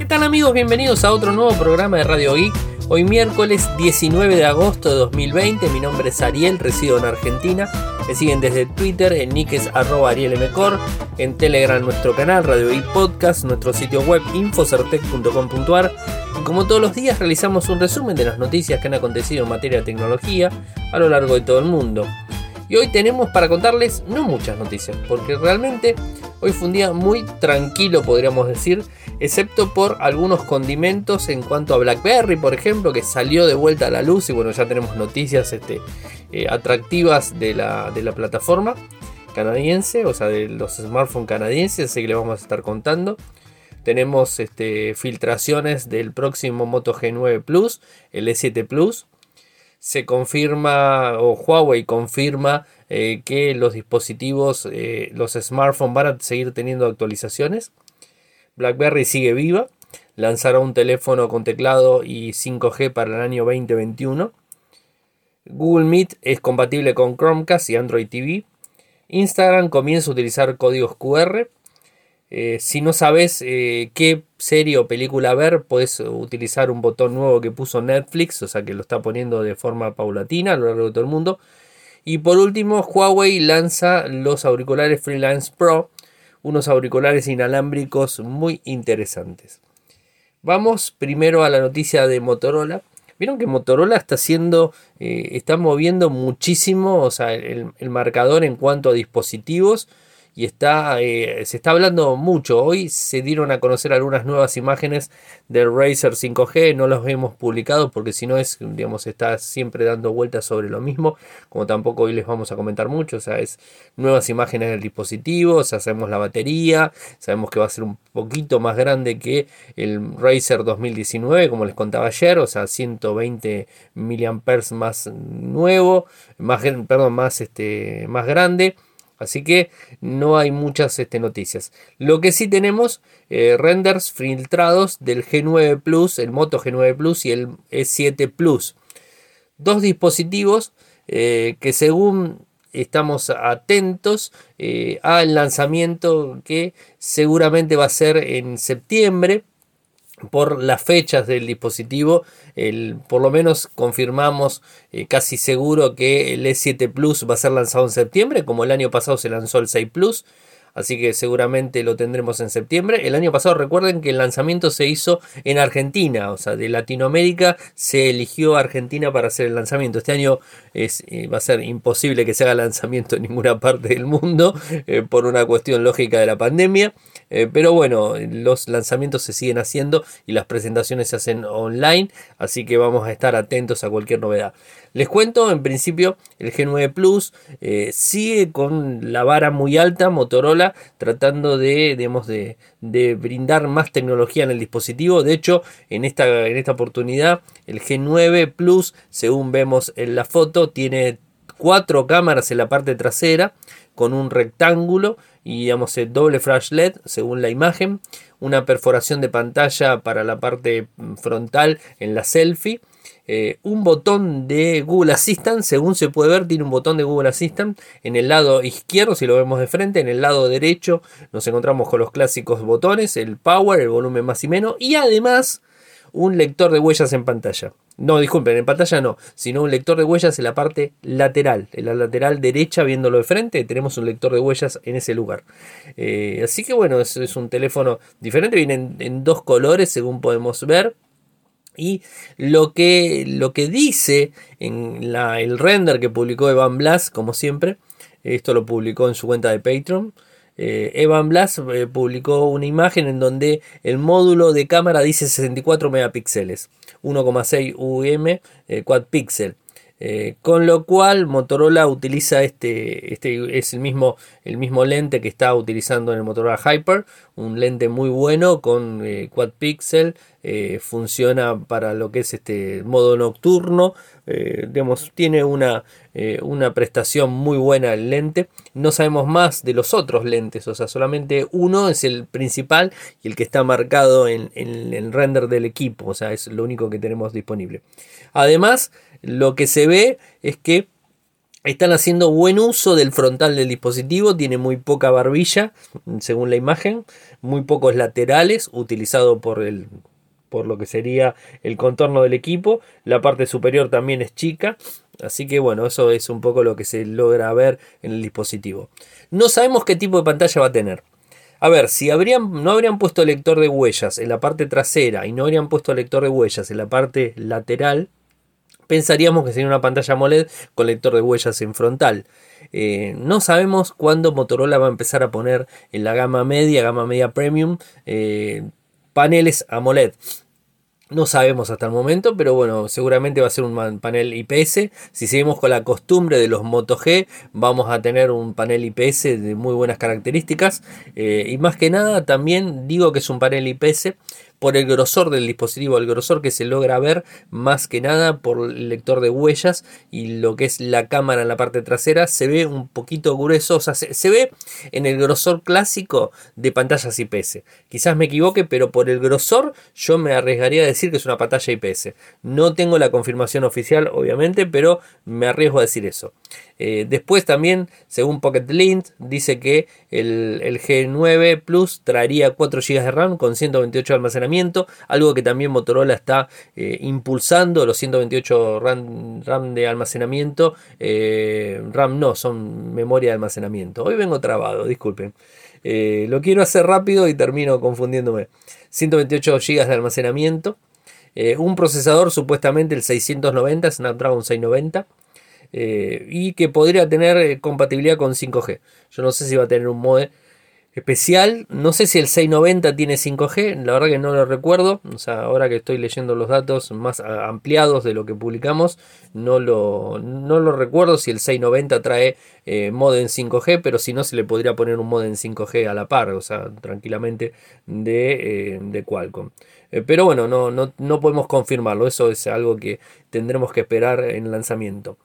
¿Qué tal amigos? Bienvenidos a otro nuevo programa de Radio Geek. Hoy miércoles 19 de agosto de 2020, mi nombre es Ariel, resido en Argentina. Me siguen desde Twitter, en nick es arroba arielmcor, en Telegram nuestro canal Radio Geek Podcast, nuestro sitio web infocertec.com.ar y como todos los días realizamos un resumen de las noticias que han acontecido en materia de tecnología a lo largo de todo el mundo. Y hoy tenemos para contarles no muchas noticias, porque realmente hoy fue un día muy tranquilo, podríamos decir, excepto por algunos condimentos en cuanto a BlackBerry, por ejemplo, que salió de vuelta a la luz y bueno, ya tenemos noticias este, eh, atractivas de la, de la plataforma canadiense, o sea, de los smartphones canadienses, así que le vamos a estar contando. Tenemos este, filtraciones del próximo Moto G9 Plus, el E7 Plus, se confirma o Huawei confirma eh, que los dispositivos, eh, los smartphones van a seguir teniendo actualizaciones. BlackBerry sigue viva, lanzará un teléfono con teclado y 5G para el año 2021. Google Meet es compatible con Chromecast y Android TV. Instagram comienza a utilizar códigos QR. Eh, si no sabes eh, qué serie o película ver, puedes utilizar un botón nuevo que puso Netflix, o sea que lo está poniendo de forma paulatina a lo largo de todo el mundo. Y por último, Huawei lanza los auriculares Freelance Pro, unos auriculares inalámbricos muy interesantes. Vamos primero a la noticia de Motorola. Vieron que Motorola está haciendo, eh, está moviendo muchísimo, o sea, el marcador en cuanto a dispositivos y está, eh, se está hablando mucho. Hoy se dieron a conocer algunas nuevas imágenes del Razer 5G, no los hemos publicado porque si no es, digamos, está siempre dando vueltas sobre lo mismo, como tampoco hoy les vamos a comentar mucho, o sea, es nuevas imágenes del dispositivo, sabemos la batería, sabemos que va a ser un poquito más grande que el Razer 2019, como les contaba ayer, o sea, 120 mAh más nuevo, más, perdón, más, este, más grande. Así que no hay muchas este, noticias. Lo que sí tenemos, eh, renders filtrados del G9 Plus, el Moto G9 Plus y el E7 Plus. Dos dispositivos eh, que según estamos atentos eh, al lanzamiento que seguramente va a ser en septiembre por las fechas del dispositivo, el, por lo menos confirmamos eh, casi seguro que el E7 Plus va a ser lanzado en septiembre, como el año pasado se lanzó el 6 Plus así que seguramente lo tendremos en septiembre. El año pasado recuerden que el lanzamiento se hizo en Argentina, o sea, de Latinoamérica se eligió Argentina para hacer el lanzamiento. Este año es, eh, va a ser imposible que se haga lanzamiento en ninguna parte del mundo eh, por una cuestión lógica de la pandemia. Eh, pero bueno, los lanzamientos se siguen haciendo y las presentaciones se hacen online, así que vamos a estar atentos a cualquier novedad. Les cuento, en principio, el G9 Plus sigue con la vara muy alta, Motorola tratando de, de, brindar más tecnología en el dispositivo. De hecho, en esta, en esta oportunidad, el G9 Plus, según vemos en la foto, tiene cuatro cámaras en la parte trasera con un rectángulo y digamos el doble flash LED según la imagen, una perforación de pantalla para la parte frontal en la selfie eh, un botón de Google Assistant, según se puede ver, tiene un botón de Google Assistant en el lado izquierdo, si lo vemos de frente, en el lado derecho nos encontramos con los clásicos botones, el power, el volumen más y menos, y además un lector de huellas en pantalla. No, disculpen, en pantalla no, sino un lector de huellas en la parte lateral, en la lateral derecha, viéndolo de frente, tenemos un lector de huellas en ese lugar. Eh, así que bueno, es, es, un teléfono diferente, viene en dos colores, según podemos ver. Y lo que, lo que dice en la, el render que publicó Evan Blas, como siempre, esto lo publicó en su cuenta de Patreon. Eh, Evan Blas eh, publicó una imagen en donde el módulo de cámara dice 64 megapíxeles, 1,6 UM quad pixel. Eh, con lo cual Motorola utiliza este, este es el mismo, el mismo lente que está utilizando en el Motorola Hyper, un lente muy bueno con eh, quad pixel, eh, funciona para lo que es este modo nocturno, digamos, tiene una, una prestación muy buena el lente. No sabemos más de los otros lentes, o sea, solamente uno es el principal y el que está marcado en, en el render del equipo, o sea, es lo único que tenemos disponible. Además, lo que se ve es que Están haciendo buen uso del frontal del dispositivo, tiene muy poca barbilla, según la imagen, muy pocos laterales, utilizado por el por lo que sería el contorno del equipo. La parte superior también es chica, así que bueno, eso es un poco lo que se logra ver en el dispositivo. No sabemos qué tipo de pantalla va a tener. A ver, si habrían, no habrían puesto lector de huellas en la parte trasera y no habrían puesto lector de huellas en la parte lateral, pensaríamos que sería una pantalla AMOLED con lector de huellas en frontal. Eh, no sabemos cuándo Motorola va a empezar a poner en la gama media, gama media premium, eh, paneles AMOLED. No sabemos hasta el momento, pero bueno, seguramente va a ser un panel IPS. Si seguimos con la costumbre de los Moto G, vamos a tener un panel IPS de muy buenas características. Eh, y más que nada, también digo que es un panel IPS por el grosor del dispositivo, el grosor que se logra ver más que nada por el lector de huellas y lo que es la cámara en la parte trasera se ve un poquito grueso, o sea, se, ve en el grosor clásico de pantallas IPS. Quizás me equivoque, pero por el grosor yo me arriesgaría a decir que es una pantalla IPS. No tengo la confirmación oficial, obviamente, pero me arriesgo a decir eso. Eh, después también, según Pocket Lint, dice que el, G9 Plus traería 4 GB de RAM con 128 de almacenamiento, algo que también Motorola está eh, impulsando, los 128 RAM, RAM de almacenamiento, eh, RAM no, son memoria de almacenamiento. Hoy vengo trabado, disculpen. lo quiero hacer rápido y termino confundiéndome. 128 GB de almacenamiento. un procesador supuestamente el 690 Snapdragon 690 eh, y que podría tener eh, compatibilidad con 5G. Yo no sé si va a tener un modem especial, no sé si el 690 tiene 5G, la verdad que no lo recuerdo, o sea, ahora que estoy leyendo los datos más ampliados de lo que publicamos, no lo, no lo recuerdo si el 690 trae eh, modem 5G, pero si no se le podría poner un modem 5G a la par, o sea, tranquilamente de, de Qualcomm. pero bueno, no, no, no podemos confirmarlo, eso es algo que tendremos que esperar en lanzamiento.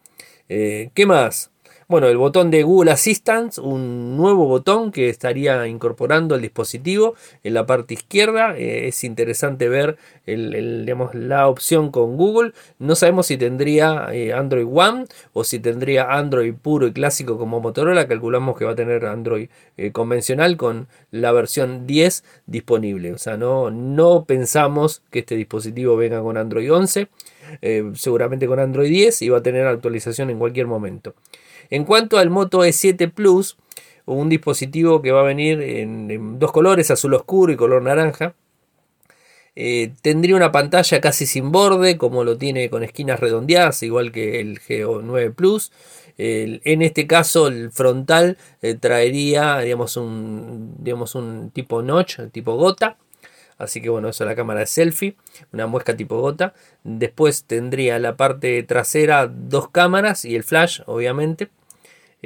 Eh, ¿Qué más? Bueno, el botón de Google Assistant, un nuevo botón que estaría incorporando el dispositivo en la parte izquierda. Eh, es interesante ver la opción con Google. No sabemos si tendría eh, Android One o si tendría Android puro y clásico como Motorola. Calculamos que va a tener Android convencional con la versión 10 disponible. O sea, no, no pensamos que este dispositivo venga con Android 11. Eh, seguramente con Android 10 y va a tener actualización en cualquier momento. En cuanto al Moto E7 Plus, un dispositivo que va a venir en, dos colores, azul oscuro y color naranja. Eh, tendría una pantalla casi sin borde, como lo tiene con esquinas redondeadas, igual que el G9 Plus. en este caso, el frontal eh, traería digamos, un, digamos, un tipo notch, tipo gota. Así que bueno, eso es la cámara de selfie, una muesca tipo gota. Después tendría la parte trasera dos cámaras y el flash, obviamente.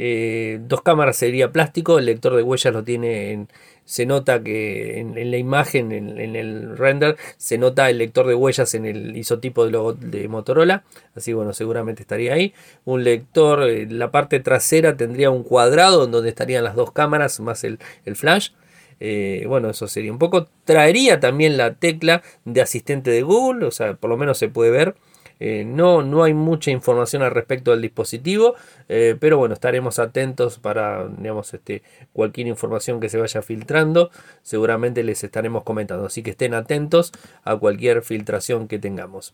Eh, dos cámaras sería plástico, el lector de huellas lo tiene en, se nota que en, la imagen, en, el render, se nota el lector de huellas en el isotipo de, de Motorola. Así bueno, seguramente estaría ahí. Un lector, eh, la parte trasera tendría un cuadrado donde estarían las dos cámaras más el flash. Eh, bueno, eso sería un poco. Traería también la tecla de asistente de Google, o sea, por lo menos se puede ver. Eh, no, no hay mucha información al respecto del dispositivo, eh, pero bueno, estaremos atentos para digamos, este, cualquier información que se vaya filtrando. Seguramente les estaremos comentando, así que estén atentos a cualquier filtración que tengamos.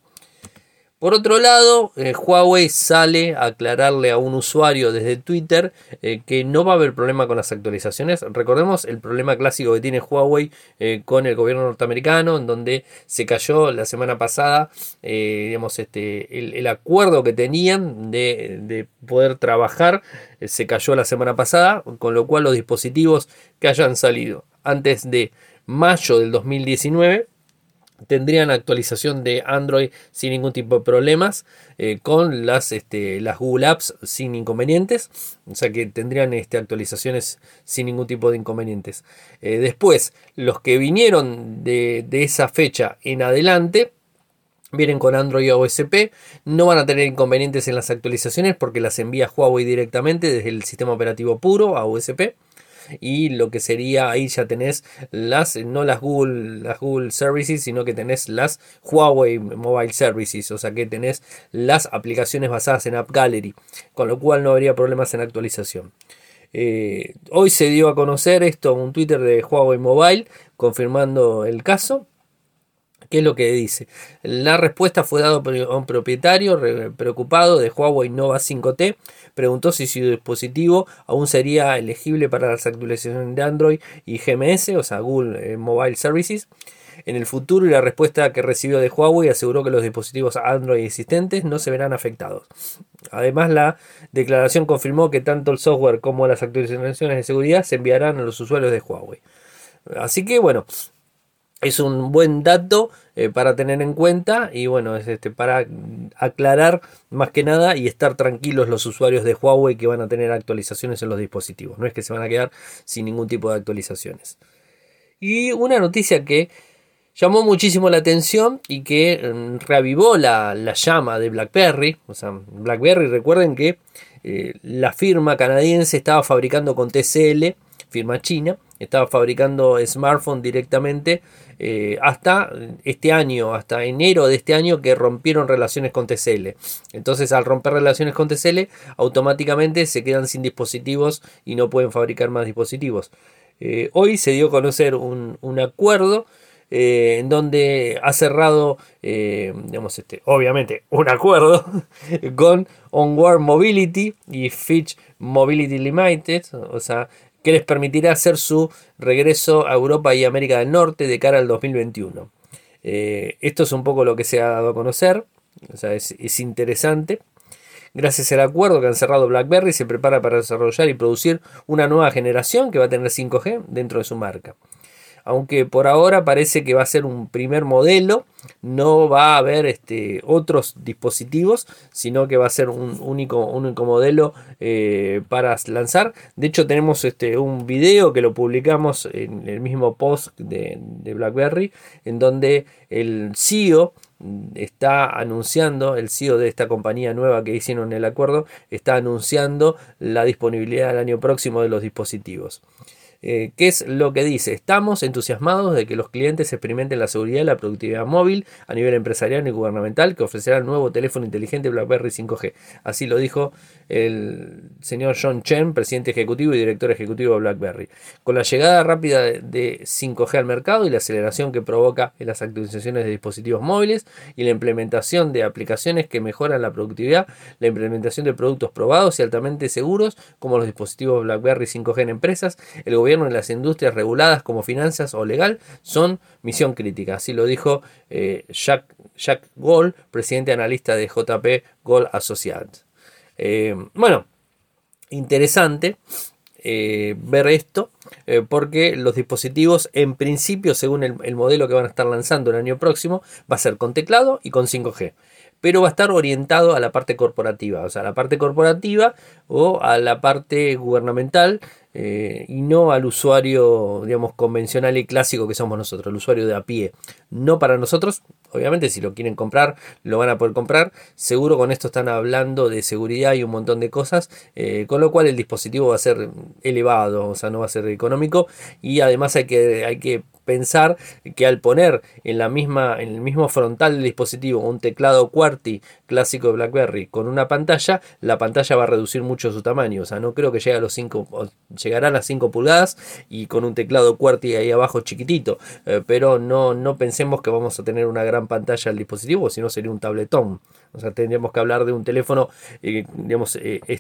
Por otro lado, eh, Huawei sale a aclararle a un usuario desde Twitter eh, que no va a haber problema con las actualizaciones. Recordemos el problema clásico que tiene Huawei eh, con el gobierno norteamericano, en donde se cayó la semana pasada digamos, este, el, acuerdo que tenían de, de poder trabajar, se cayó la semana pasada, con lo cual los dispositivos que hayan salido antes de mayo del 2019 tendrían actualización de Android sin ningún tipo de problemas eh, con las, este, las Google Apps sin inconvenientes o sea que tendrían este, actualizaciones sin ningún tipo de inconvenientes eh, después los que vinieron de, esa fecha en adelante vienen con Android OSP, no van a tener inconvenientes en las actualizaciones porque las envía Huawei directamente desde el sistema operativo puro a OSP. Y lo que sería ahí ya tenés las, no las Google, las Google Services, sino que tenés las Huawei Mobile Services, o sea que tenés las aplicaciones basadas en App Gallery, con lo cual no habría problemas en actualización. Eh, hoy se dio a conocer esto, un Twitter de Huawei Mobile, confirmando el caso. ¿Qué es lo que dice? La respuesta fue dada por un propietario preocupado de Huawei Nova 5T. Preguntó si su dispositivo aún sería elegible para las actualizaciones de Android y GMS, o sea, Google eh, Mobile Services en el futuro y la respuesta que recibió de Huawei aseguró que los dispositivos Android existentes no se verán afectados. Además, la declaración confirmó que tanto el software como las actualizaciones de seguridad se enviarán a los usuarios de Huawei. Así que bueno, es un buen dato eh, para tener en cuenta y bueno, es este, para aclarar más que nada y estar tranquilos los usuarios de Huawei que van a tener actualizaciones en los dispositivos. No es que se van a quedar sin ningún tipo de actualizaciones. Y una noticia que llamó muchísimo la atención y que mm, reavivó la, llama de BlackBerry. O sea, BlackBerry, recuerden que eh, la firma canadiense estaba fabricando con TCL, firma china, estaba fabricando smartphones directamente eh, hasta este año, hasta enero de este año que rompieron relaciones con TCL. Entonces al romper relaciones con TCL automáticamente se quedan sin dispositivos y no pueden fabricar más dispositivos. Eh, hoy se dio a conocer un, un acuerdo eh, en donde ha cerrado, digamos, este, obviamente, un acuerdo con Onward Mobility y Fitch Mobility Limited, o sea, que les permitirá hacer su regreso a Europa y América del Norte de cara al 2021. Eh, esto es un poco lo que se ha dado a conocer, o sea, es, es interesante. Gracias al acuerdo que han cerrado BlackBerry, se prepara para desarrollar y producir una nueva generación que va a tener 5G dentro de su marca aunque por ahora parece que va a ser un primer modelo, no va a haber este, otros dispositivos, sino que va a ser un único, único modelo eh, para lanzar. De hecho, tenemos este, un video que lo publicamos en el mismo post de, BlackBerry, en donde el CEO está anunciando, el CEO de esta compañía nueva que hicieron el acuerdo, está anunciando la disponibilidad el año próximo de los dispositivos. Eh, ¿Qué es lo que dice? Estamos entusiasmados de que los clientes experimenten la seguridad y la productividad móvil a nivel empresarial y gubernamental que ofrecerá el nuevo teléfono inteligente BlackBerry 5G. Así lo dijo el señor John Chen, presidente ejecutivo y director ejecutivo de BlackBerry. Con la llegada rápida de 5G al mercado y la aceleración que provoca en las actualizaciones de dispositivos móviles y la implementación de aplicaciones que mejoran la productividad, la implementación de productos probados y altamente seguros como los dispositivos BlackBerry 5G en empresas, el gobierno en las industrias reguladas como finanzas o legal son misión crítica. Así lo dijo eh, Jack, Jack Gold, presidente analista de JP Gold Associates. Eh, bueno, interesante. Eh, ver esto porque los dispositivos en principio según el, el, modelo que van a estar lanzando el año próximo va a ser con teclado y con 5G pero va a estar orientado a la parte corporativa, o sea, a la parte corporativa o a la parte gubernamental eh, y no al usuario, digamos, convencional y clásico que somos nosotros, el usuario de a pie. No para nosotros, obviamente, si lo quieren comprar, lo van a poder comprar. Seguro con esto están hablando de seguridad y un montón de cosas, eh, con lo cual el dispositivo va a ser elevado, o sea, no va a ser económico y además hay que, hay que pensar que al poner en la misma en el mismo frontal del dispositivo un teclado QWERTY clásico de BlackBerry con una pantalla, la pantalla va a reducir mucho su tamaño, o sea, no creo que llegue a los 5 llegará a las 5 pulgadas y con un teclado QWERTY ahí abajo chiquitito, eh, pero no no pensemos que vamos a tener una gran pantalla al dispositivo, sino sería un tabletón. O sea, tendríamos que hablar de un teléfono eh, digamos eh,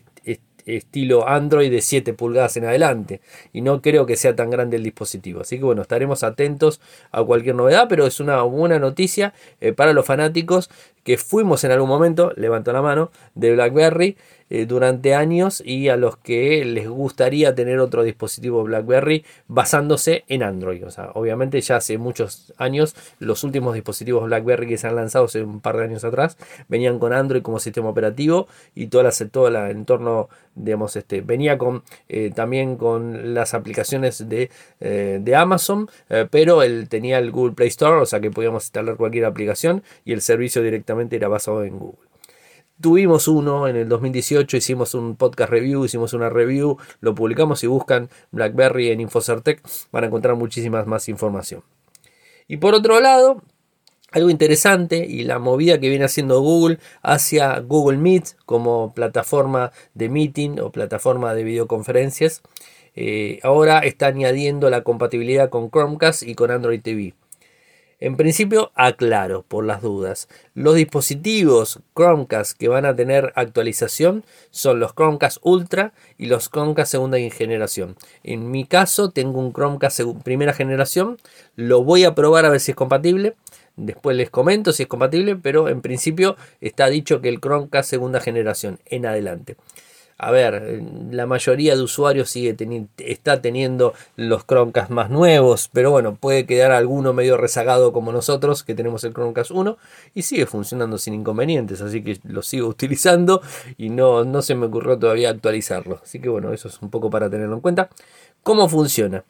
estilo Android de 7 pulgadas en adelante. Y no creo que sea tan grande el dispositivo. Así que bueno, estaremos atentos a cualquier novedad, pero es una buena noticia eh, para los fanáticos que fuimos en algún momento, levanto la mano, de BlackBerry. Eh, durante años y a los que les gustaría tener otro dispositivo BlackBerry basándose en Android. O sea, obviamente ya hace muchos años los últimos dispositivos BlackBerry que se han lanzado hace un par de años atrás venían con Android como sistema operativo y todo, todo el entorno, digamos, este, venía con eh, también con las aplicaciones de, eh, de Amazon, pero él tenía el Google Play Store, o sea que podíamos instalar cualquier aplicación y el servicio directamente era basado en Google. Tuvimos uno en el 2018, hicimos un podcast review, hicimos una review, lo publicamos y buscan BlackBerry en Infocertec van a encontrar muchísimas más información. Y por otro lado, algo interesante y la movida que viene haciendo Google hacia Google Meet como plataforma de meeting o plataforma de videoconferencias. Eh, ahora está añadiendo la compatibilidad con Chromecast y con Android TV. En principio, aclaro por las dudas, los dispositivos Chromecast que van a tener actualización son los Chromecast Ultra y los Chromecast segunda generación. En mi caso tengo un Chromecast primera generación, lo voy a probar a ver si es compatible. Después les comento si es compatible, pero en principio está dicho que el Chromecast segunda generación en adelante a ver, la mayoría de usuarios sigue está teniendo los Chromecast más nuevos, pero bueno, puede quedar alguno medio rezagado como nosotros que tenemos el Chromecast 1 y sigue funcionando sin inconvenientes, así que lo sigo utilizando y no, no se me ocurrió todavía actualizarlo. Así que bueno, eso es un poco para tenerlo en cuenta. ¿Cómo funciona?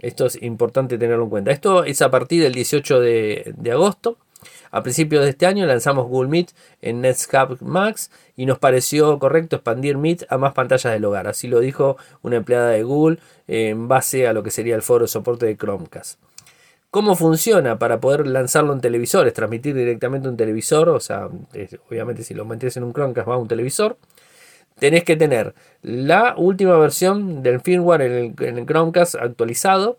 Esto es importante tenerlo en cuenta. Esto es a partir del 18 de, de agosto. A principios de este año lanzamos Google Meet en Netscape Max y nos pareció correcto expandir Meet a más pantallas del hogar. Así lo dijo una empleada de Google en base a lo que sería el foro de soporte de Chromecast. ¿Cómo funciona para poder lanzarlo en televisores? Transmitir directamente un televisor, o sea, obviamente si lo metes en un Chromecast va a un televisor. Tenés que tener la última versión del firmware en el, Chromecast actualizado.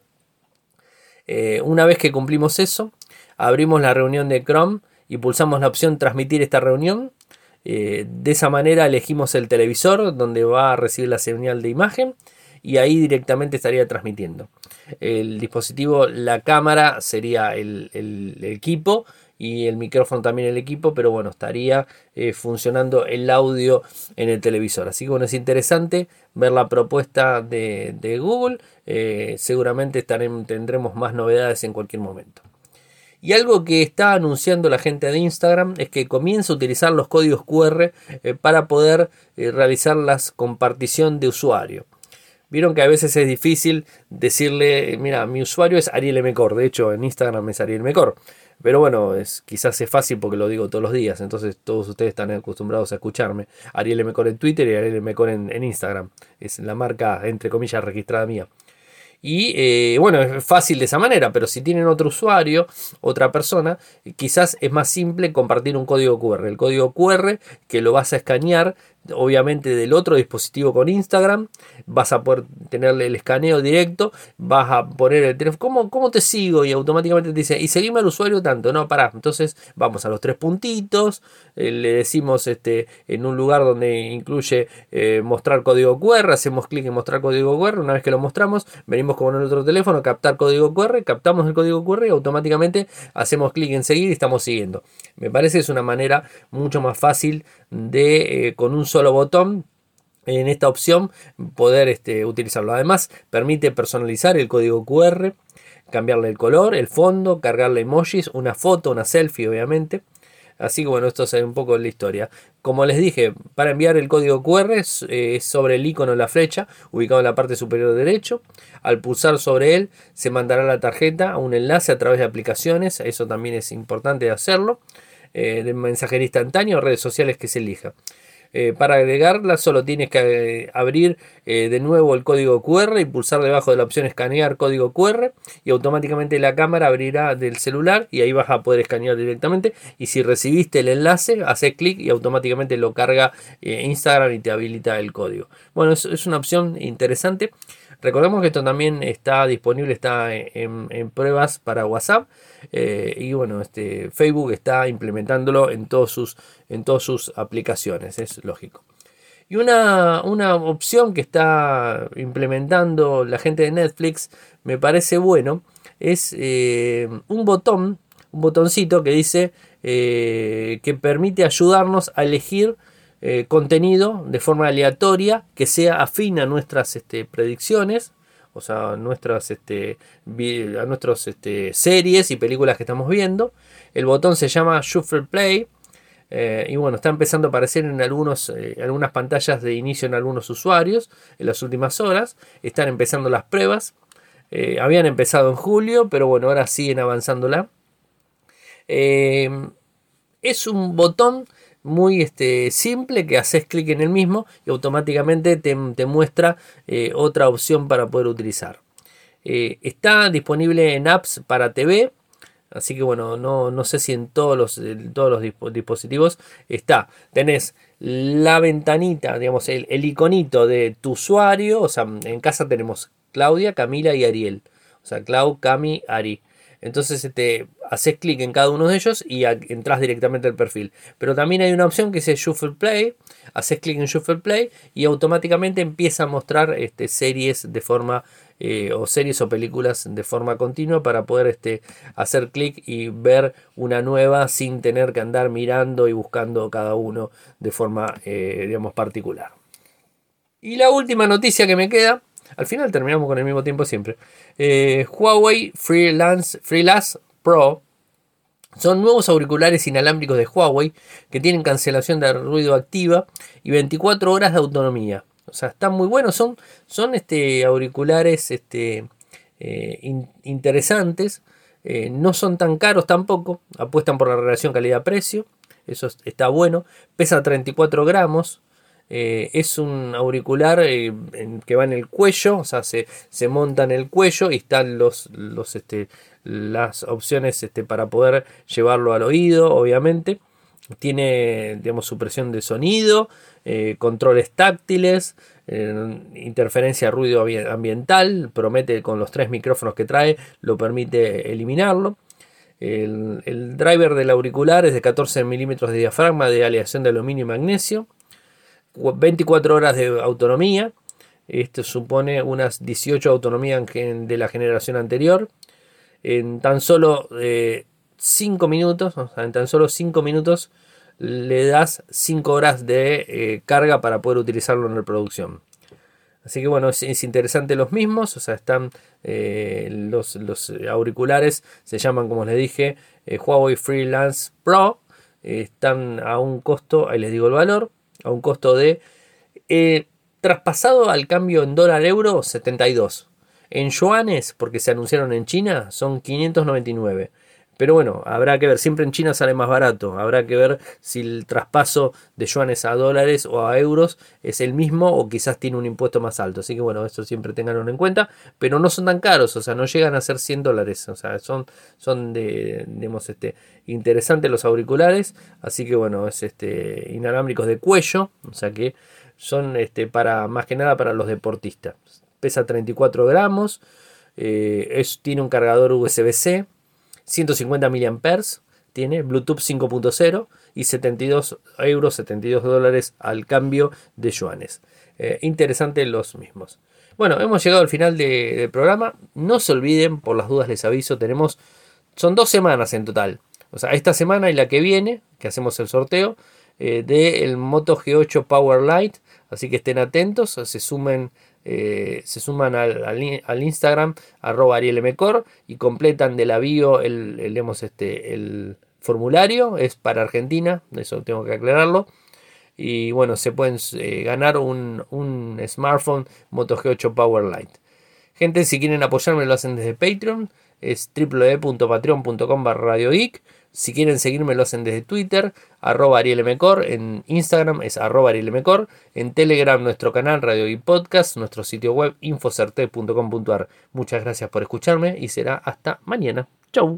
Eh, una vez que cumplimos eso, abrimos la reunión de Chrome y pulsamos la opción transmitir esta reunión. Eh, de esa manera elegimos el televisor donde va a recibir la señal de imagen y ahí directamente estaría transmitiendo. El dispositivo, la cámara sería el, equipo y el micrófono también el equipo, pero bueno, estaría eh, funcionando el audio en el televisor. Así que bueno, es interesante ver la propuesta de, Google. Eh, seguramente tendremos más novedades en cualquier momento. Y algo que está anunciando la gente de Instagram es que comienza a utilizar los códigos QR eh, para poder eh, realizar la compartición de usuario. Vieron que a veces es difícil decirle, mira, mi usuario es Ariel Mecor, de hecho en Instagram es Ariel Mecor. Pero bueno, es, quizás es fácil porque lo digo todos los días, entonces todos ustedes están acostumbrados a escucharme. Ariel Mecor en Twitter y Ariel Mecor en, en Instagram. Es la marca, entre comillas, registrada mía. Y eh, bueno, es fácil de esa manera, pero si tienen otro usuario, otra persona, quizás es más simple compartir un código QR. El código QR que lo vas a escanear obviamente del otro dispositivo con Instagram, vas a poder tenerle el escaneo directo, vas a poner el teléfono, ¿cómo, cómo te sigo? Y automáticamente te dice, y seguime al usuario tanto, no, para entonces vamos a los tres puntitos, eh, le decimos este, en un lugar donde incluye eh, mostrar código QR, hacemos clic en mostrar código QR, una vez que lo mostramos, venimos con el otro teléfono, captar código QR, captamos el código QR y automáticamente hacemos clic en seguir y estamos siguiendo. Me parece que es una manera mucho más fácil de, eh, con un solo botón, en esta opción, poder este, utilizarlo. Además, permite personalizar el código QR, cambiarle el color, el fondo, cargarle emojis, una foto, una selfie, obviamente. Así que bueno, esto es un poco la historia. Como les dije, para enviar el código QR es, sobre el icono de la flecha, ubicado en la parte superior derecho. Al pulsar sobre él, se mandará la tarjeta a un enlace a través de aplicaciones. Eso también es importante hacerlo. Eh, de mensajería instantánea o redes sociales que se elija. Eh, para agregarla solo tienes que eh, abrir de nuevo el código QR y pulsar debajo de la opción escanear código QR y automáticamente la cámara abrirá del celular y ahí vas a poder escanear directamente y si recibiste el enlace haces clic y automáticamente lo carga Instagram y te habilita el código. Bueno, es una opción interesante. Recordemos que esto también está disponible, está en, pruebas para WhatsApp. Eh, y bueno, este, Facebook está implementándolo en, todos sus, en todas sus aplicaciones, es lógico. Y una, opción que está implementando la gente de Netflix, me parece bueno, es eh, un botón, un botoncito que dice eh, que permite ayudarnos a elegir eh, contenido de forma aleatoria que sea afín a nuestras este, predicciones, o sea, nuestras, este, a nuestras este, series y películas que estamos viendo. El botón se llama Shuffle Play. Eh, y bueno, está empezando a aparecer en algunos, eh, algunas pantallas de inicio en algunos usuarios en las últimas horas. Están empezando las pruebas. habían empezado en julio, pero bueno, ahora siguen avanzándola. es un botón muy este, simple que haces clic en el mismo y automáticamente te, muestra eh, otra opción para poder utilizar. Eh, está disponible en apps para TV, así que bueno, no, no sé si en todos los, todos los dispositivos está. Tenés la ventanita, digamos, el, el, iconito de tu usuario, o sea, en casa tenemos Claudia, Camila y Ariel. O sea, Clau, Cami, Ari. Entonces este, haces clic en cada uno de ellos y entras directamente al perfil. Pero también hay una opción que dice Shuffle Play. Haces clic en Shuffle Play y automáticamente empieza a mostrar este, series de forma eh, o series o películas de forma continua para poder este, hacer clic y ver una nueva sin tener que andar mirando y buscando cada uno de forma eh, digamos particular. Y la última noticia que me queda al final terminamos con el mismo tiempo siempre. Eh, Huawei Freelance, Pro son nuevos auriculares inalámbricos de Huawei que tienen cancelación de ruido activa y 24 horas de autonomía. O sea, están muy buenos. Son, son este, auriculares este, eh, interesantes. Eh, no son tan caros tampoco. Apuestan por la relación calidad-precio. Eso está bueno. Pesa 34 gramos. Eh, es un auricular eh, que va en el cuello, o sea, se, monta en el cuello y están los, los, este, las opciones este, para poder llevarlo al oído, obviamente. Tiene, digamos, supresión de sonido, eh, controles táctiles, interferencia ruido ambiental, promete con los tres micrófonos que trae, lo permite eliminarlo. El, el driver del auricular es de 14 milímetros de diafragma de aleación de aluminio y magnesio 24 horas de autonomía. Esto supone unas 18 autonomías de la generación anterior. En tan solo 5 eh, minutos, en tan solo 5 minutos le das 5 horas de eh, carga para poder utilizarlo en reproducción. Así que bueno, es, interesante los mismos, o sea, están eh, los, auriculares, se llaman como les dije, Huawei Freelance Pro, están a un costo, ahí les digo el valor, a un costo de, eh, traspasado al cambio en dólar euro, 72. En yuanes, porque se anunciaron en China, son 599. Pero bueno, habrá que ver, siempre en China sale más barato, habrá que ver si el traspaso de yuanes a dólares o a euros es el mismo o quizás tiene un impuesto más alto. Así que bueno, esto siempre tenganlo en cuenta, pero no son tan caros, o sea, no llegan a ser 100 dólares, o sea, son, son de, digamos, este, interesantes los auriculares, así que bueno, es este, inalámbricos de cuello, o sea que son este, para, más que nada para los deportistas. Pesa 34 gramos, eh, es, tiene un cargador USB-C 150 mAh tiene Bluetooth 5.0 y 72 euros, 72 dólares al cambio de yuanes. Eh, interesante los mismos. Bueno, hemos llegado al final del programa. No se olviden, por las dudas les aviso, tenemos, son dos semanas en total. O sea, esta semana y la que viene, que hacemos el sorteo, eh, del Moto G8 Power Light. Así que estén atentos, se sumen eh, se suman al, Instagram arroba arielmcor y completan de la bio el, este, el formulario, es para Argentina, eso tengo que aclararlo. Y bueno, se pueden eh, ganar un, un, smartphone Moto G8 Power Light. Gente, si quieren apoyarme lo hacen desde Patreon, es www.patreon.com barra si quieren seguirme lo hacen desde Twitter, arroba arielmcor, en Instagram es arroba arielmcor, en Telegram nuestro canal Radio Podcast, nuestro sitio web infocerte.com.ar. Muchas gracias por escucharme y será hasta mañana. Chau.